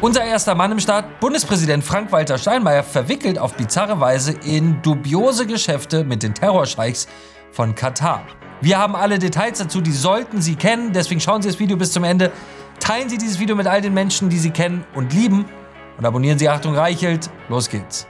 Unser erster Mann im Staat, Bundespräsident Frank-Walter Steinmeier, verwickelt auf bizarre Weise in dubiose Geschäfte mit den Terrorscheichs von Katar. Wir haben alle Details dazu, die sollten Sie kennen, deswegen schauen Sie das Video bis zum Ende. Teilen Sie dieses Video mit all den Menschen, die Sie kennen und lieben. Und abonnieren Sie Achtung Reichelt. Los geht's.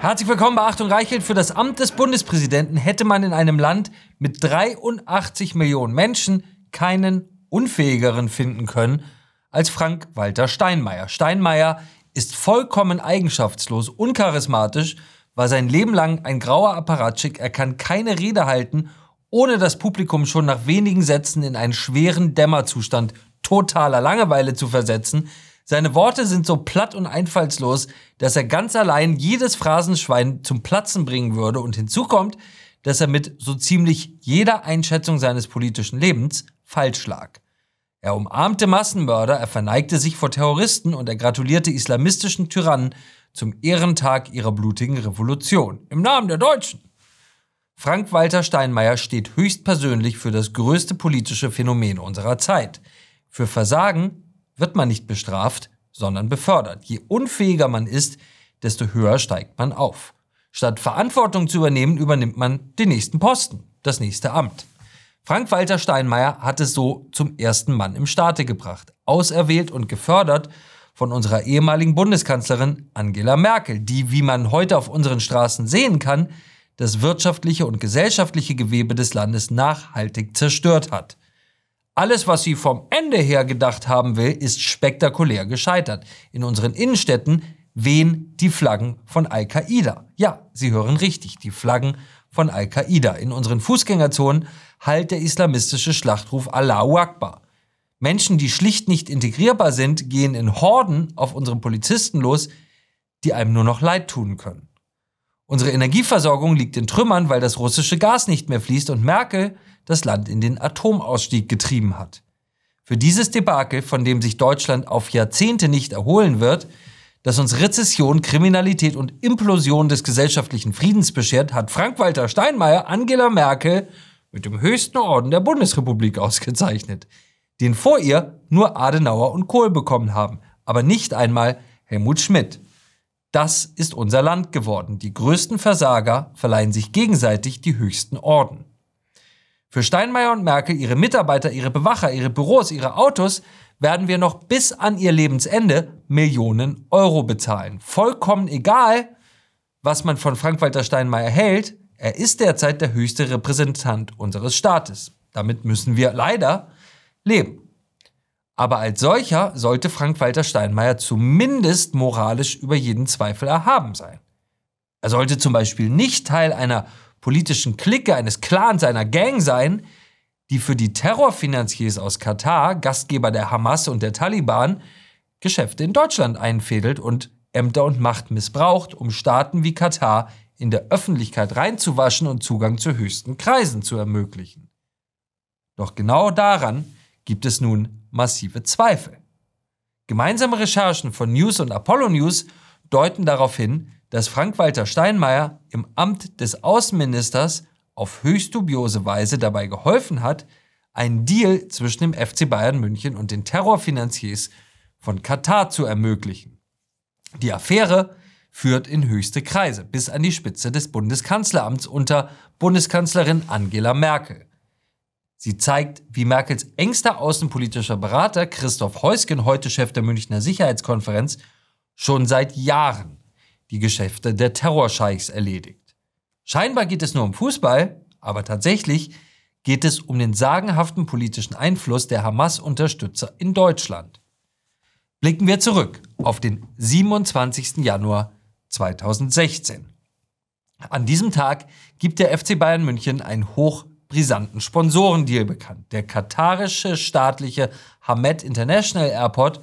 Herzlich willkommen bei Achtung Reichelt. Für das Amt des Bundespräsidenten hätte man in einem Land mit 83 Millionen Menschen keinen unfähigeren finden können als Frank-Walter Steinmeier. Steinmeier ist vollkommen eigenschaftslos, uncharismatisch, war sein Leben lang ein grauer Apparatschick, er kann keine Rede halten, ohne das Publikum schon nach wenigen Sätzen in einen schweren Dämmerzustand totaler Langeweile zu versetzen. Seine Worte sind so platt und einfallslos, dass er ganz allein jedes Phrasenschwein zum Platzen bringen würde und hinzu kommt, dass er mit so ziemlich jeder Einschätzung seines politischen Lebens falsch lag. Er umarmte Massenmörder, er verneigte sich vor Terroristen und er gratulierte islamistischen Tyrannen zum Ehrentag ihrer blutigen Revolution. Im Namen der Deutschen. Frank-Walter Steinmeier steht höchstpersönlich für das größte politische Phänomen unserer Zeit. Für Versagen wird man nicht bestraft, sondern befördert. Je unfähiger man ist, desto höher steigt man auf. Statt Verantwortung zu übernehmen, übernimmt man den nächsten Posten, das nächste Amt. Frank-Walter Steinmeier hat es so zum ersten Mann im Staate gebracht, auserwählt und gefördert von unserer ehemaligen Bundeskanzlerin Angela Merkel, die, wie man heute auf unseren Straßen sehen kann, das wirtschaftliche und gesellschaftliche Gewebe des Landes nachhaltig zerstört hat. Alles, was sie vom Ende her gedacht haben will, ist spektakulär gescheitert. In unseren Innenstädten wehen die Flaggen von Al-Qaida. Ja, Sie hören richtig, die Flaggen von Al-Qaida. In unseren Fußgängerzonen hallt der islamistische Schlachtruf Allahu Akbar. Menschen, die schlicht nicht integrierbar sind, gehen in Horden auf unsere Polizisten los, die einem nur noch leid tun können. Unsere Energieversorgung liegt in Trümmern, weil das russische Gas nicht mehr fließt und Merkel das Land in den Atomausstieg getrieben hat. Für dieses Debakel, von dem sich Deutschland auf Jahrzehnte nicht erholen wird, das uns Rezession, Kriminalität und Implosion des gesellschaftlichen Friedens beschert, hat Frank-Walter Steinmeier Angela Merkel mit dem höchsten Orden der Bundesrepublik ausgezeichnet, den vor ihr nur Adenauer und Kohl bekommen haben, aber nicht einmal Helmut Schmidt. Das ist unser Land geworden. Die größten Versager verleihen sich gegenseitig die höchsten Orden. Für Steinmeier und Merkel, ihre Mitarbeiter, ihre Bewacher, ihre Büros, ihre Autos werden wir noch bis an ihr Lebensende Millionen Euro bezahlen. Vollkommen egal, was man von Frank-Walter Steinmeier hält, er ist derzeit der höchste Repräsentant unseres Staates. Damit müssen wir leider leben. Aber als solcher sollte Frank-Walter Steinmeier zumindest moralisch über jeden Zweifel erhaben sein. Er sollte zum Beispiel nicht Teil einer politischen Clique, eines Clans, einer Gang sein, die für die Terrorfinanziers aus Katar, Gastgeber der Hamas und der Taliban, Geschäfte in Deutschland einfädelt und Ämter und Macht missbraucht, um Staaten wie Katar in der Öffentlichkeit reinzuwaschen und Zugang zu höchsten Kreisen zu ermöglichen. Doch genau daran gibt es nun massive Zweifel. Gemeinsame Recherchen von News und Apollo News deuten darauf hin, dass Frank-Walter Steinmeier im Amt des Außenministers auf höchst dubiose Weise dabei geholfen hat, einen Deal zwischen dem FC Bayern München und den Terrorfinanziers von Katar zu ermöglichen. Die Affäre führt in höchste Kreise bis an die Spitze des Bundeskanzleramts unter Bundeskanzlerin Angela Merkel. Sie zeigt, wie Merkels engster außenpolitischer Berater Christoph Heusgen, heute Chef der Münchner Sicherheitskonferenz, schon seit Jahren die Geschäfte der Terrorscheichs erledigt. Scheinbar geht es nur um Fußball, aber tatsächlich geht es um den sagenhaften politischen Einfluss der Hamas-Unterstützer in Deutschland. Blicken wir zurück auf den 27. Januar 2016. An diesem Tag gibt der FC Bayern München einen hochbrisanten Sponsorendeal bekannt. Der katarische staatliche Hamed International Airport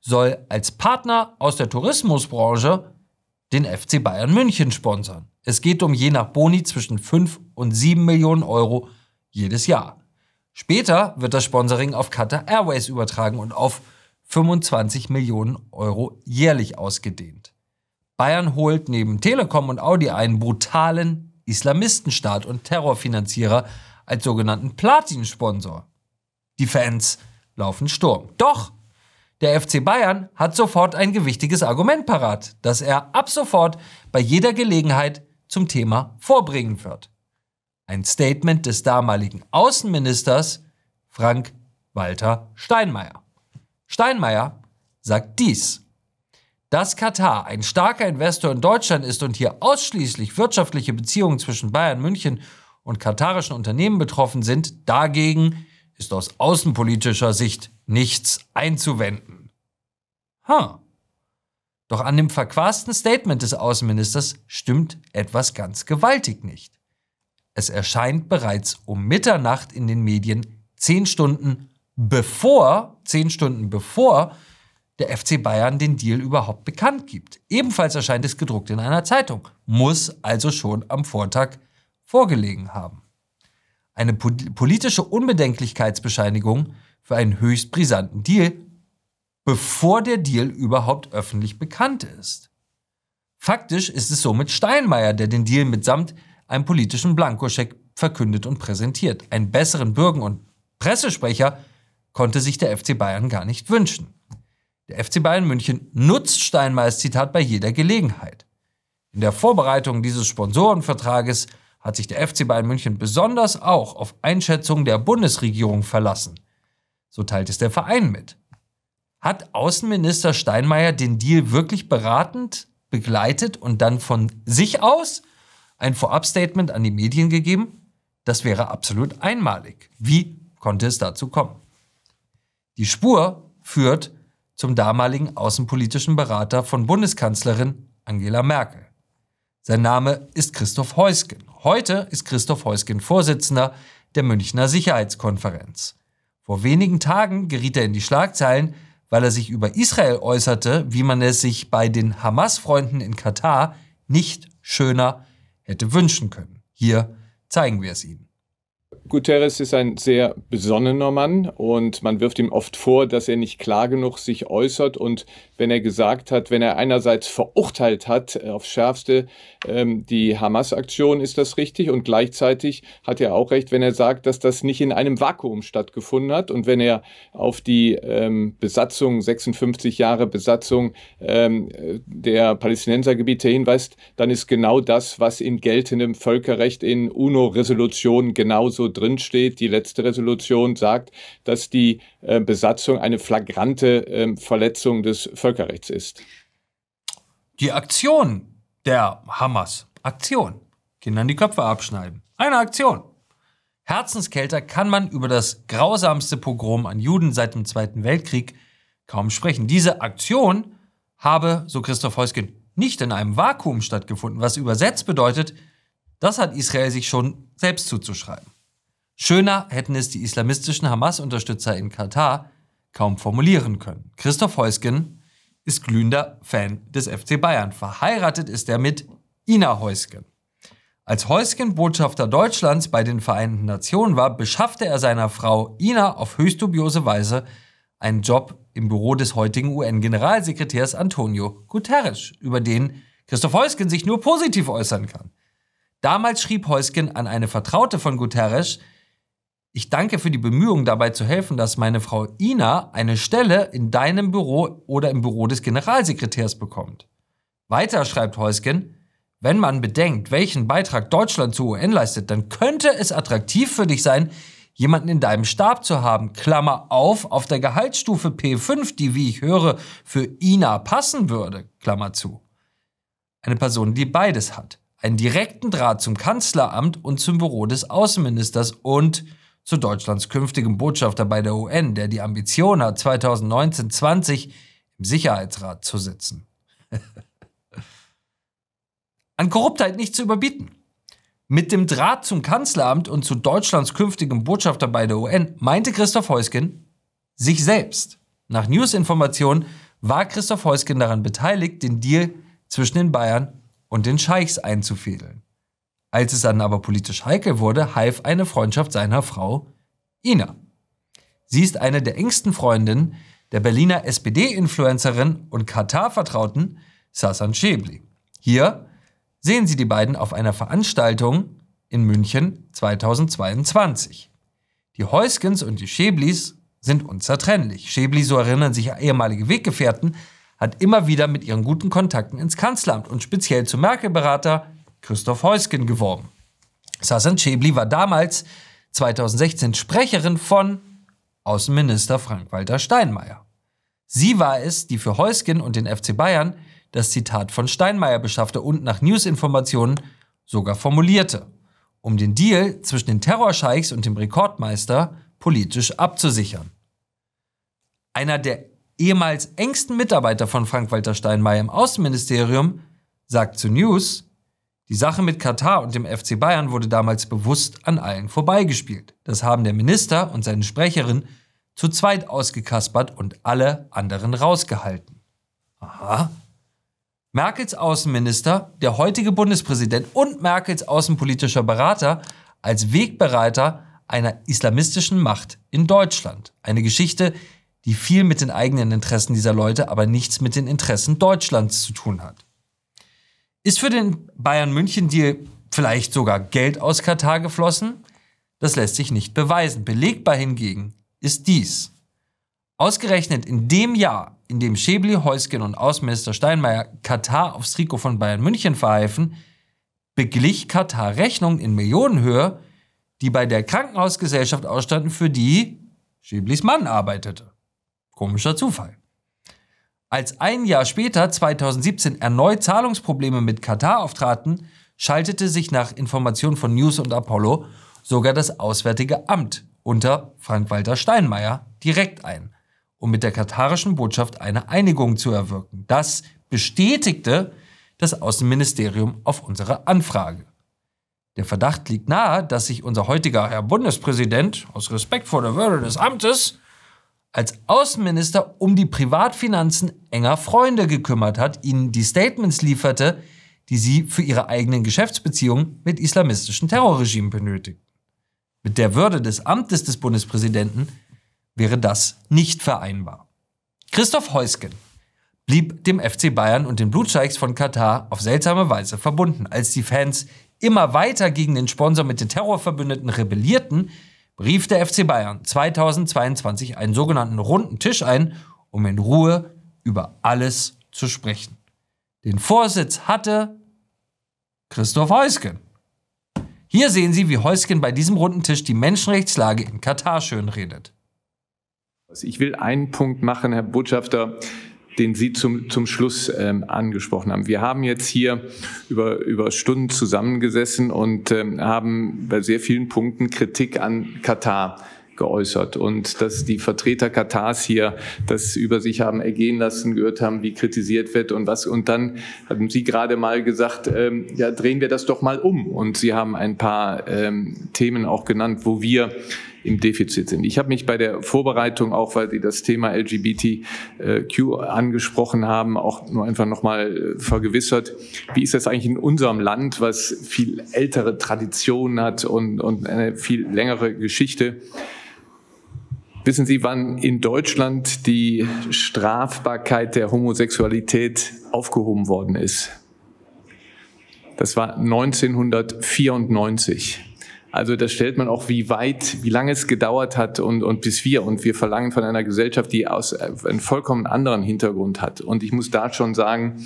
soll als Partner aus der Tourismusbranche den FC Bayern München sponsern. Es geht um je nach Boni zwischen 5 und 7 Millionen Euro jedes Jahr. Später wird das Sponsoring auf Qatar Airways übertragen und auf 25 Millionen Euro jährlich ausgedehnt. Bayern holt neben Telekom und Audi einen brutalen Islamistenstaat und Terrorfinanzierer als sogenannten Platin-Sponsor. Die Fans laufen Sturm. Doch der FC Bayern hat sofort ein gewichtiges Argument parat, das er ab sofort bei jeder Gelegenheit zum Thema vorbringen wird. Ein Statement des damaligen Außenministers Frank Walter Steinmeier. Steinmeier sagt dies. Dass Katar ein starker Investor in Deutschland ist und hier ausschließlich wirtschaftliche Beziehungen zwischen Bayern München und katarischen Unternehmen betroffen sind, dagegen ist aus außenpolitischer Sicht nichts einzuwenden. Ha. Doch an dem verquasten Statement des Außenministers stimmt etwas ganz gewaltig nicht. Es erscheint bereits um Mitternacht in den Medien, zehn Stunden bevor, zehn Stunden bevor der FC Bayern den Deal überhaupt bekannt gibt. Ebenfalls erscheint es gedruckt in einer Zeitung, muss also schon am Vortag vorgelegen haben. Eine politische Unbedenklichkeitsbescheinigung für einen höchst brisanten Deal, bevor der Deal überhaupt öffentlich bekannt ist. Faktisch ist es somit Steinmeier, der den Deal mitsamt einem politischen Blankoscheck verkündet und präsentiert. Einen besseren Bürger- und Pressesprecher konnte sich der FC Bayern gar nicht wünschen. Der FC Bayern München nutzt Steinmeiers Zitat bei jeder Gelegenheit. In der Vorbereitung dieses Sponsorenvertrages hat sich der FC Bayern München besonders auch auf Einschätzungen der Bundesregierung verlassen. So teilt es der Verein mit. Hat Außenminister Steinmeier den Deal wirklich beratend begleitet und dann von sich aus ein Vorabstatement an die Medien gegeben? Das wäre absolut einmalig. Wie konnte es dazu kommen? Die Spur führt zum damaligen außenpolitischen Berater von Bundeskanzlerin Angela Merkel. Sein Name ist Christoph Heusgen. Heute ist Christoph Heusgen Vorsitzender der Münchner Sicherheitskonferenz. Vor wenigen Tagen geriet er in die Schlagzeilen, weil er sich über Israel äußerte, wie man es sich bei den Hamas-Freunden in Katar nicht schöner hätte wünschen können. Hier zeigen wir es Ihnen. Guterres ist ein sehr besonnener Mann und man wirft ihm oft vor, dass er nicht klar genug sich äußert und wenn er gesagt hat, wenn er einerseits verurteilt hat äh, aufs Schärfste ähm, die Hamas-Aktion, ist das richtig? Und gleichzeitig hat er auch recht, wenn er sagt, dass das nicht in einem Vakuum stattgefunden hat und wenn er auf die ähm, Besatzung, 56 Jahre Besatzung ähm, der Palästinensergebiete hinweist, dann ist genau das, was in geltendem Völkerrecht in UNO-Resolutionen genauso drinsteht. Die letzte Resolution sagt, dass die äh, Besatzung eine flagrante äh, Verletzung des Völkerrechts ist. Die Aktion der Hamas, Aktion, Kindern die Köpfe abschneiden, eine Aktion. Herzenskälter kann man über das grausamste Pogrom an Juden seit dem Zweiten Weltkrieg kaum sprechen. Diese Aktion habe, so Christoph Heusgen, nicht in einem Vakuum stattgefunden, was übersetzt bedeutet, das hat Israel sich schon selbst zuzuschreiben. Schöner hätten es die islamistischen Hamas-Unterstützer in Katar kaum formulieren können. Christoph Heusgen ist glühender Fan des FC Bayern. Verheiratet ist er mit Ina Heusgen. Als Heusgen Botschafter Deutschlands bei den Vereinten Nationen war, beschaffte er seiner Frau Ina auf höchst dubiose Weise einen Job im Büro des heutigen UN-Generalsekretärs Antonio Guterres, über den Christoph Heusgen sich nur positiv äußern kann. Damals schrieb Heusgen an eine Vertraute von Guterres, ich danke für die Bemühungen dabei zu helfen, dass meine Frau Ina eine Stelle in deinem Büro oder im Büro des Generalsekretärs bekommt. Weiter schreibt Heusgen, wenn man bedenkt, welchen Beitrag Deutschland zur UN leistet, dann könnte es attraktiv für dich sein, jemanden in deinem Stab zu haben, Klammer auf, auf der Gehaltsstufe P5, die, wie ich höre, für Ina passen würde, Klammer zu. Eine Person, die beides hat. Einen direkten Draht zum Kanzleramt und zum Büro des Außenministers und zu Deutschlands künftigem Botschafter bei der UN, der die Ambition hat, 2019-20 im Sicherheitsrat zu sitzen. An Korruptheit nicht zu überbieten. Mit dem Draht zum Kanzleramt und zu Deutschlands künftigem Botschafter bei der UN meinte Christoph Heusgen sich selbst. Nach News-Informationen war Christoph Heusgen daran beteiligt, den Deal zwischen den Bayern und den Scheichs einzufädeln. Als es dann aber politisch heikel wurde, half eine Freundschaft seiner Frau Ina. Sie ist eine der engsten Freundinnen der Berliner SPD-Influencerin und Katar-Vertrauten Sasan Schäbli. Hier sehen Sie die beiden auf einer Veranstaltung in München 2022. Die Heuskens und die Schäblis sind unzertrennlich. Schäbli, so erinnern sich ehemalige Weggefährten, hat immer wieder mit ihren guten Kontakten ins Kanzleramt und speziell zum Merkel-Berater Christoph Heusgen geworben. Sasan Schäbli war damals 2016 Sprecherin von Außenminister Frank-Walter Steinmeier. Sie war es, die für Heusgen und den FC Bayern das Zitat von Steinmeier beschaffte und nach Newsinformationen sogar formulierte, um den Deal zwischen den Terrorscheichs und dem Rekordmeister politisch abzusichern. Einer der ehemals engsten Mitarbeiter von Frank-Walter Steinmeier im Außenministerium sagt zu News, die Sache mit Katar und dem FC Bayern wurde damals bewusst an allen vorbeigespielt. Das haben der Minister und seine Sprecherin zu zweit ausgekaspert und alle anderen rausgehalten. Aha. Merkels Außenminister, der heutige Bundespräsident und Merkels außenpolitischer Berater als Wegbereiter einer islamistischen Macht in Deutschland. Eine Geschichte, die viel mit den eigenen Interessen dieser Leute, aber nichts mit den Interessen Deutschlands zu tun hat. Ist für den Bayern-München-Deal vielleicht sogar Geld aus Katar geflossen? Das lässt sich nicht beweisen. Belegbar hingegen ist dies. Ausgerechnet in dem Jahr, in dem Schäbli, Heusgen und Außenminister Steinmeier Katar aufs Trikot von Bayern München verhalfen, beglich Katar Rechnungen in Millionenhöhe, die bei der Krankenhausgesellschaft ausstanden, für die Schäblis Mann arbeitete. Komischer Zufall. Als ein Jahr später, 2017, erneut Zahlungsprobleme mit Katar auftraten, schaltete sich nach Informationen von News und Apollo sogar das Auswärtige Amt unter Frank-Walter Steinmeier direkt ein, um mit der katarischen Botschaft eine Einigung zu erwirken. Das bestätigte das Außenministerium auf unsere Anfrage. Der Verdacht liegt nahe, dass sich unser heutiger Herr Bundespräsident aus Respekt vor der Würde des Amtes als Außenminister um die Privatfinanzen enger Freunde gekümmert hat, ihnen die Statements lieferte, die sie für ihre eigenen Geschäftsbeziehungen mit islamistischen Terrorregimen benötigten. Mit der Würde des Amtes des Bundespräsidenten wäre das nicht vereinbar. Christoph Heusgen blieb dem FC Bayern und den Blutscheichs von Katar auf seltsame Weise verbunden. Als die Fans immer weiter gegen den Sponsor mit den Terrorverbündeten rebellierten, rief der FC Bayern 2022 einen sogenannten runden Tisch ein, um in Ruhe über alles zu sprechen. Den Vorsitz hatte Christoph Heusgen. Hier sehen Sie, wie Heusgen bei diesem runden Tisch die Menschenrechtslage in Katar schönredet. Ich will einen Punkt machen, Herr Botschafter den Sie zum, zum Schluss ähm, angesprochen haben. Wir haben jetzt hier über, über Stunden zusammengesessen und ähm, haben bei sehr vielen Punkten Kritik an Katar geäußert und dass die Vertreter Katars hier das über sich haben ergehen lassen, gehört haben, wie kritisiert wird und was. Und dann haben Sie gerade mal gesagt, ähm, ja, drehen wir das doch mal um. Und Sie haben ein paar ähm, Themen auch genannt, wo wir im Defizit sind. Ich habe mich bei der Vorbereitung, auch weil Sie das Thema LGBTQ angesprochen haben, auch nur einfach nochmal äh, vergewissert, wie ist das eigentlich in unserem Land, was viel ältere Traditionen hat und, und eine viel längere Geschichte. Wissen Sie, wann in Deutschland die Strafbarkeit der Homosexualität aufgehoben worden ist? Das war 1994. Also da stellt man auch, wie weit, wie lange es gedauert hat und, und bis wir. Und wir verlangen von einer Gesellschaft, die aus äh, einen vollkommen anderen Hintergrund hat. Und ich muss da schon sagen,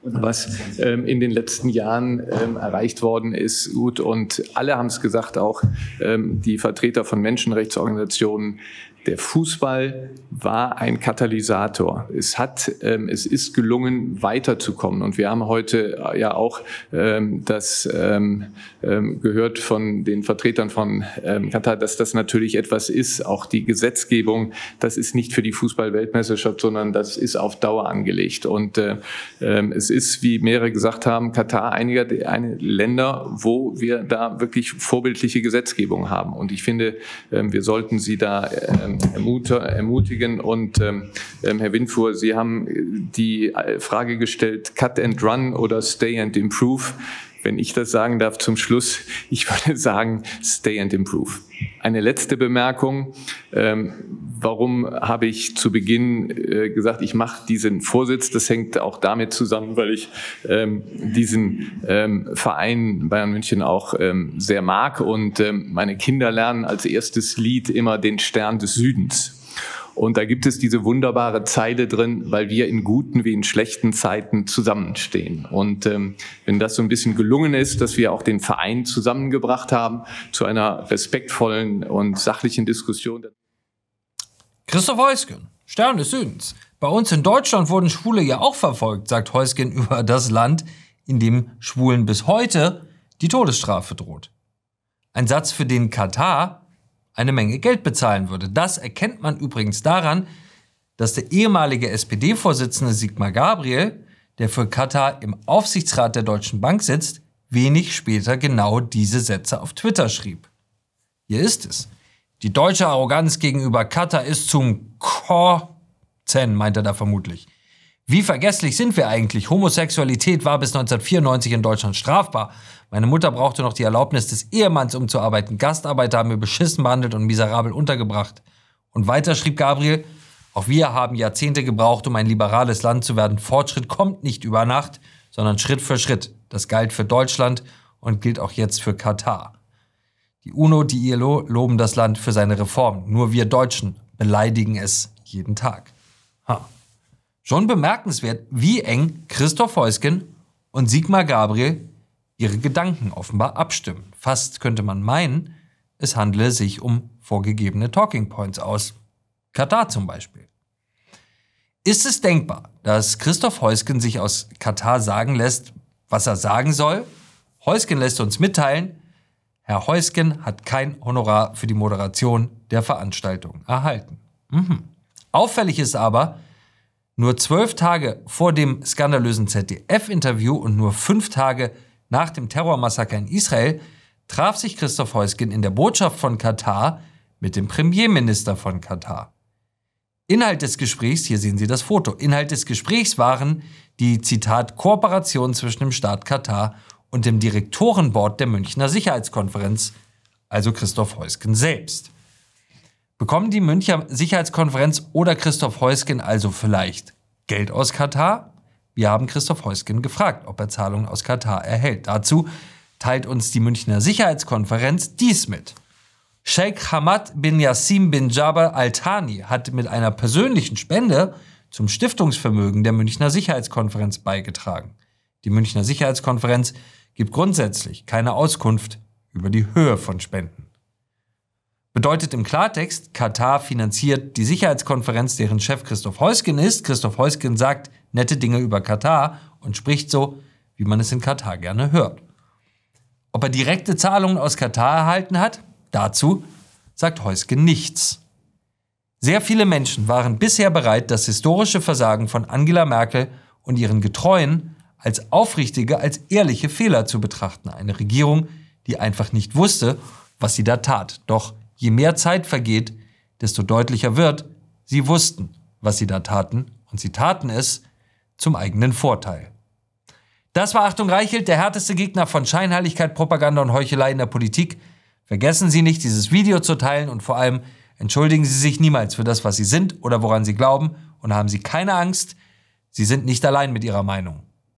was ähm, in den letzten Jahren ähm, erreicht worden ist, gut. Und alle haben es gesagt, auch ähm, die Vertreter von Menschenrechtsorganisationen, der Fußball war ein Katalysator. Es hat, ähm, es ist gelungen, weiterzukommen. Und wir haben heute äh, ja auch ähm, das ähm, ähm, gehört von den Vertretern von ähm, Katar, dass das natürlich etwas ist. Auch die Gesetzgebung, das ist nicht für die Fußball-Weltmeisterschaft, sondern das ist auf Dauer angelegt. Und äh, äh, es ist, wie mehrere gesagt haben, Katar einiger eine Länder, wo wir da wirklich vorbildliche Gesetzgebung haben. Und ich finde, äh, wir sollten sie da äh, ermutigen. Und ähm, ähm, Herr Windfuhr, Sie haben die Frage gestellt, Cut and Run oder Stay and Improve. Wenn ich das sagen darf zum Schluss, ich würde sagen, stay and improve. Eine letzte Bemerkung. Ähm, warum habe ich zu Beginn äh, gesagt, ich mache diesen Vorsitz? Das hängt auch damit zusammen, weil ich ähm, diesen ähm, Verein Bayern München auch ähm, sehr mag und ähm, meine Kinder lernen als erstes Lied immer den Stern des Südens. Und da gibt es diese wunderbare Zeile drin, weil wir in guten wie in schlechten Zeiten zusammenstehen. Und ähm, wenn das so ein bisschen gelungen ist, dass wir auch den Verein zusammengebracht haben zu einer respektvollen und sachlichen Diskussion. Christoph Heusgen, Stern des Südens. Bei uns in Deutschland wurden Schwule ja auch verfolgt, sagt Heusgen über das Land, in dem Schwulen bis heute die Todesstrafe droht. Ein Satz, für den Katar eine Menge Geld bezahlen würde. Das erkennt man übrigens daran, dass der ehemalige SPD-Vorsitzende Sigmar Gabriel, der für Katar im Aufsichtsrat der Deutschen Bank sitzt, wenig später genau diese Sätze auf Twitter schrieb. Hier ist es. Die deutsche Arroganz gegenüber Katar ist zum Kotzen, meint er da vermutlich. Wie vergesslich sind wir eigentlich? Homosexualität war bis 1994 in Deutschland strafbar. Meine Mutter brauchte noch die Erlaubnis des Ehemanns, um zu arbeiten. Gastarbeiter haben wir beschissen behandelt und miserabel untergebracht. Und weiter schrieb Gabriel, auch wir haben Jahrzehnte gebraucht, um ein liberales Land zu werden. Fortschritt kommt nicht über Nacht, sondern Schritt für Schritt. Das galt für Deutschland und gilt auch jetzt für Katar. Die UNO, die ILO loben das Land für seine Reformen. Nur wir Deutschen beleidigen es jeden Tag. Ha. Schon bemerkenswert, wie eng Christoph Heusgen und Sigmar Gabriel ihre Gedanken offenbar abstimmen. Fast könnte man meinen, es handele sich um vorgegebene Talking Points aus Katar zum Beispiel. Ist es denkbar, dass Christoph Heusgen sich aus Katar sagen lässt, was er sagen soll? Heusgen lässt uns mitteilen, Herr Heusgen hat kein Honorar für die Moderation der Veranstaltung erhalten. Mhm. Auffällig ist aber, nur zwölf Tage vor dem skandalösen ZDF-Interview und nur fünf Tage nach dem Terrormassaker in Israel traf sich Christoph Heusgen in der Botschaft von Katar mit dem Premierminister von Katar. Inhalt des Gesprächs, hier sehen Sie das Foto, Inhalt des Gesprächs waren die, Zitat, Kooperation zwischen dem Staat Katar und dem Direktorenboard der Münchner Sicherheitskonferenz, also Christoph Heusgen selbst. Bekommen die Münchner Sicherheitskonferenz oder Christoph Heusgen also vielleicht Geld aus Katar? Wir haben Christoph Heusgen gefragt, ob er Zahlungen aus Katar erhält. Dazu teilt uns die Münchner Sicherheitskonferenz dies mit. Sheikh Hamad bin Yassim bin Jabal Al-Thani hat mit einer persönlichen Spende zum Stiftungsvermögen der Münchner Sicherheitskonferenz beigetragen. Die Münchner Sicherheitskonferenz gibt grundsätzlich keine Auskunft über die Höhe von Spenden. Bedeutet im Klartext, Katar finanziert die Sicherheitskonferenz, deren Chef Christoph Heusgen ist. Christoph Heusgen sagt nette Dinge über Katar und spricht so, wie man es in Katar gerne hört. Ob er direkte Zahlungen aus Katar erhalten hat, dazu sagt Heusgen nichts. Sehr viele Menschen waren bisher bereit, das historische Versagen von Angela Merkel und ihren Getreuen als aufrichtige, als ehrliche Fehler zu betrachten. Eine Regierung, die einfach nicht wusste, was sie da tat. Doch Je mehr Zeit vergeht, desto deutlicher wird, sie wussten, was sie da taten, und sie taten es zum eigenen Vorteil. Das war Achtung Reichelt, der härteste Gegner von Scheinheiligkeit, Propaganda und Heuchelei in der Politik. Vergessen Sie nicht, dieses Video zu teilen und vor allem entschuldigen Sie sich niemals für das, was Sie sind oder woran Sie glauben und haben Sie keine Angst, Sie sind nicht allein mit Ihrer Meinung.